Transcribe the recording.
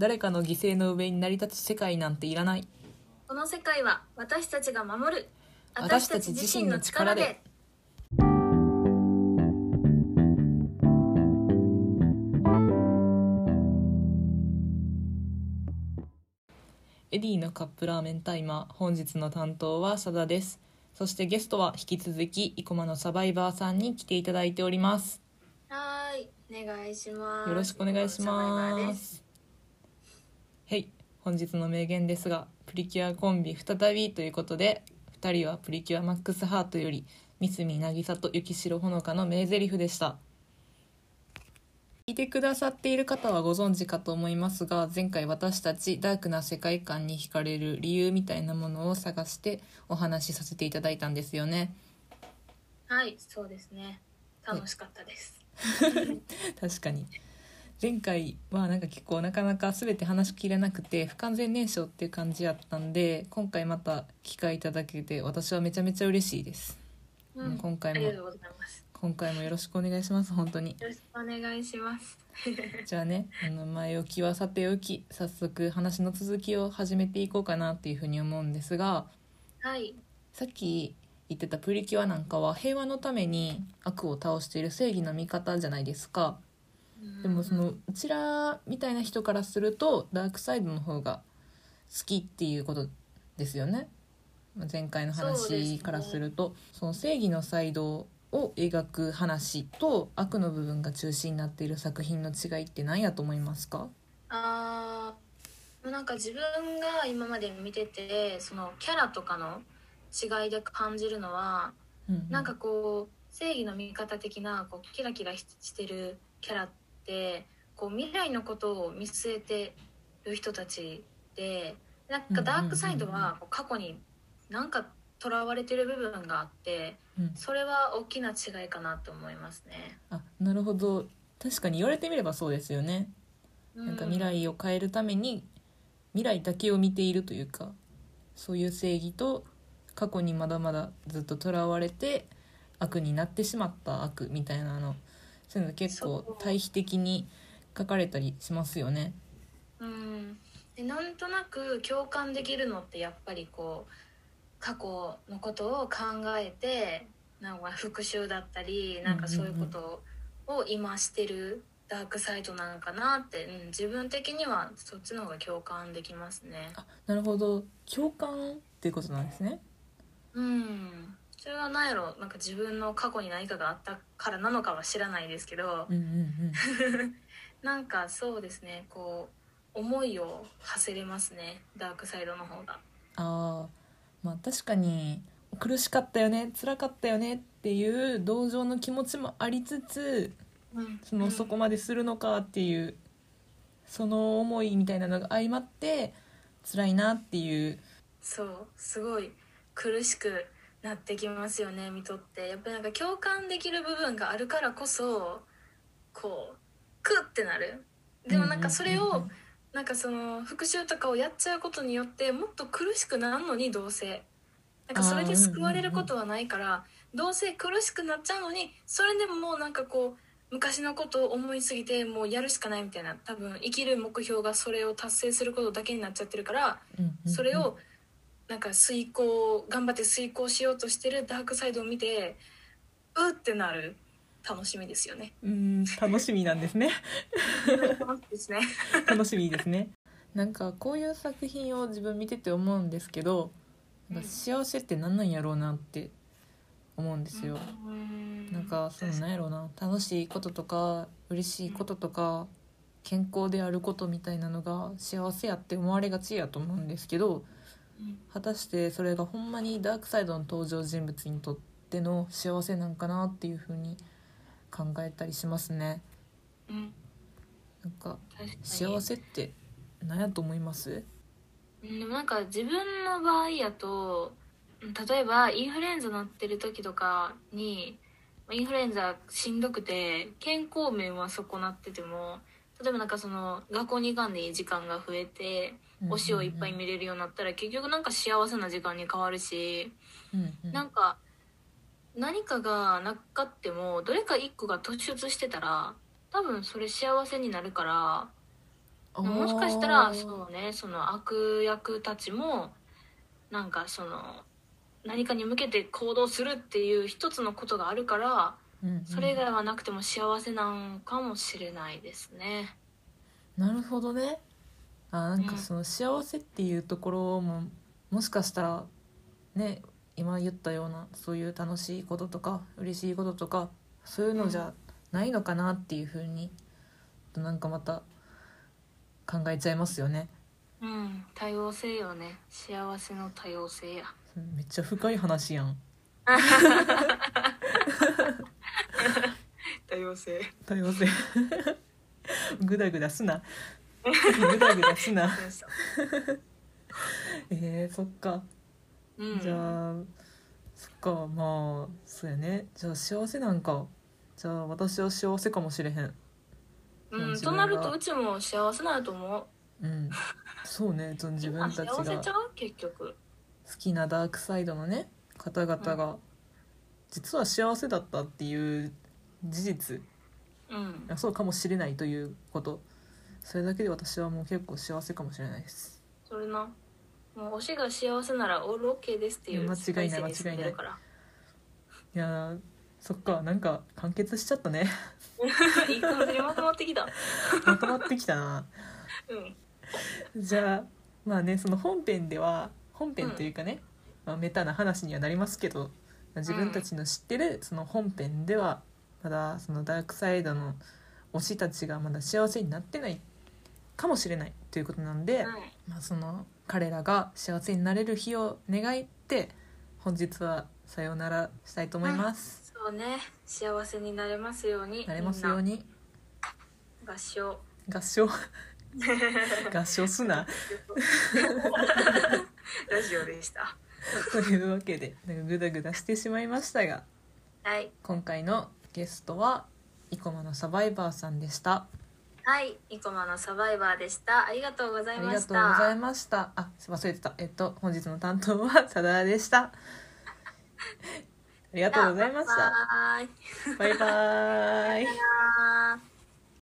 誰かの犠牲の上に成り立つ世界なんていらない。この世界は私たちが守る。私たち自身の力で。エディのカップラーメンタイマー本日の担当はさだです。そしてゲストは引き続き生駒のサバイバーさんに来ていただいております。はーい。お願いします。よろしくお願いしサバイバーますすはい。本日の名言ですがプリキュアコンビ再びということで2人はプリキュアマックスハートより三角渚と雪城ほのかの名台詞でした。聞いてくださっている方はご存知かと思いますが前回私たちダークな世界観に惹かれる理由みたいなものを探してお話しさせていただいたんですよね。はいそうですね。楽しかったです、確かに前回はなんか結構なかなか全て話しきれなくて不完全燃焼っていう感じやったんで今回また機会いただけて私はめちゃめちゃ嬉しいです。うん。今回も今回もよろしくお願いします本当に。よろしくお願いします。じゃあねあの前置きはさておき早速話の続きを始めていこうかなっていうふうに思うんですがはい。さっき言ってたプリキュアなんかは平和のために悪を倒している正義の味方じゃないですかでもそのうちらみたいな人からするとダークサイドの方が好きっていうことですよね。まあ前回の話からすると。その正義のサイドを描く話と悪の部分が中心になっている作品の違いって何やと思いますか？あーなんか自分が今まで見ててそのキャラとかの違いで感じるのはうんうん。なんかこう正義の味方的なこうキラキラしてるキャラってこう未来のことを見据えてる人たちでなんかダークサイドは過去になんか囚われてる部分があってうん。それは大きな違いかなと思いますね。あなるほど。確かに言われてみればそうですよね。うなんか未来を変えるために未来だけを見ているというかそういう正義と過去にまだまだずっととらわれて悪になってしまった悪みたいなのそういうの結構対比的に書かれたりしますよね。うん、でなんとなく共感できるのってやっぱりこう過去のことを考えてなんか復讐だったりなんかそういうことを今してるダークサイドなのかなって、うん、自分的にはそっちの方が共感できますね。あなるほど共感っていうことなんですね。うんそれは何やろなんか自分の過去に何かがあったからなのかは知らないですけど、うんうんうん、なんかそうですねこう思いを馳せれますねダークサイドの方が。あー。まあ確かに苦しかったよね辛かったよねっていう同情の気持ちもありつつうん。そのそこまでするのかっていうその思いみたいなのが相まって辛いなっていう。そうすごい苦しくなってきますよね見とって。やっぱりなんか共感できる部分があるからこそこうクッてなる。でもなんかそれをなんかその復讐とかをやっちゃうことによってもっと苦しくなるのにどうせ。なんかそれで救われることはないからどうせ苦しくなっちゃうのにそれでももうなんかこう昔のことを思いすぎてもうやるしかないみたいな多分生きる目標がそれを達成することだけになっちゃってるからそれをなんか遂行頑張って遂行しようとしてるダークサイドを見てうってなる。楽しみですよね。うん楽しみなんですね。ですね。楽しみですね。なんかこういう作品を自分見てて思うんですけどなんか幸せって何なんやろうなって思うんですよ、なんかそのなんやろうな。楽しいこととか嬉しいこととか健康であることみたいなのが幸せやって思われがちやと思うんですけど果たしてそれがほんまにダークサイドの登場人物にとっての幸せなんかなっていうふうに考えたりしますね。うん、なんか幸せって何やと思います？うんでもなんか自分の場合やとうん例えばインフルエンザなってる時とかにインフルエンザしんどくて健康面は損なってても例えばなんかその学校に行かんでいい時間が増えて推しをいっぱい見れるようになったら結局なんか幸せな時間に変わるしなんか何かがなかってもどれか一個が突出してたら多分それ幸せになるからもしかしたらそうねその悪役たちもなんかその何かに向けて行動するっていう一つのことがあるからうんうん。それ以外はなくても幸せなんかもしれないですね。なるほどね。あなんかうん。その幸せっていうところももしかしたらね今言ったようなそういう楽しいこととか嬉しいこととかそういうのじゃないのかなっていうふうになんかまた考えちゃいますよね。うん、多様性よね。幸せの多様性や。めっちゃ深い話やん 多様性。多様性。グダグダすな。グダグダすな。えー、そっか。うん。じゃあそっかまあそうやね。じゃあ幸せなんか。じゃあ私は幸せかもしれへん。うん、となるとうちも幸せなんやと思う。うん。そうね。その自分たちあ幸せがちゃう？結局。好きなダークサイドのね方々が実は幸せだったっていう事実。うん。あそうかもしれないということ。それだけで私はもう結構幸せかもしれないです。それな。もう推しが幸せならオールオッケーですっていう間違いない世界線に住んでるから。いやーそっかなんか完結しちゃったね。いい感じにまとまってきた。まとまってきたな。うん。じゃあまあねその本編では本編というかね、まあ、メタな話にはなりますけど自分たちの知ってるその本編ではまだそのダークサイドの推したちがまだ幸せになってないかもしれないということなんで、まあ、その彼らが幸せになれる日を願って本日はさようならしたいと思います。そうね。幸せになれますようになれますように。合唱。合唱？合唱すな。ラジオでした というわけでなんかグダグダしてしまいましたがはい。今回のゲストは生駒のサバイバーさんでした。はい。生駒のサバイバーでした。ありがとうござありがとういましたございました。あ忘れてた。えっと本日の担当はさだでした。ありがとうございました。バイバイ。バイバーイ。バイバイ